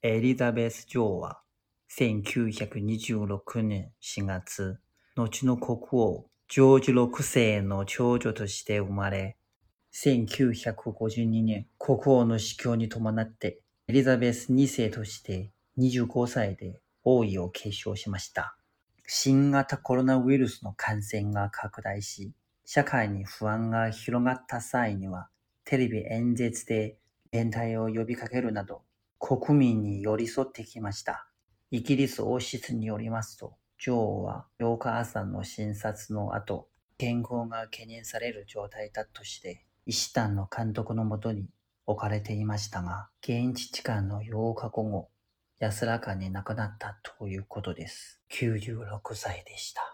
エリザベス女王は1926年4月、後の国王ジョージ6世の長女として生まれ、1952年国王の死去に伴ってエリザベス2世として25歳で王位を継承しました。新型コロナウイルスの感染が拡大し、社会に不安が広がった際には、テレビ演説で連帯を呼びかけるなど、国民に寄り添ってきました。イギリス王室によりますと、女王は8日朝の診察の後、健康が懸念される状態だとして、医師団の監督のもとに置かれていましたが、現地時間の8日午後、安らかに亡くなったということです。96歳でした。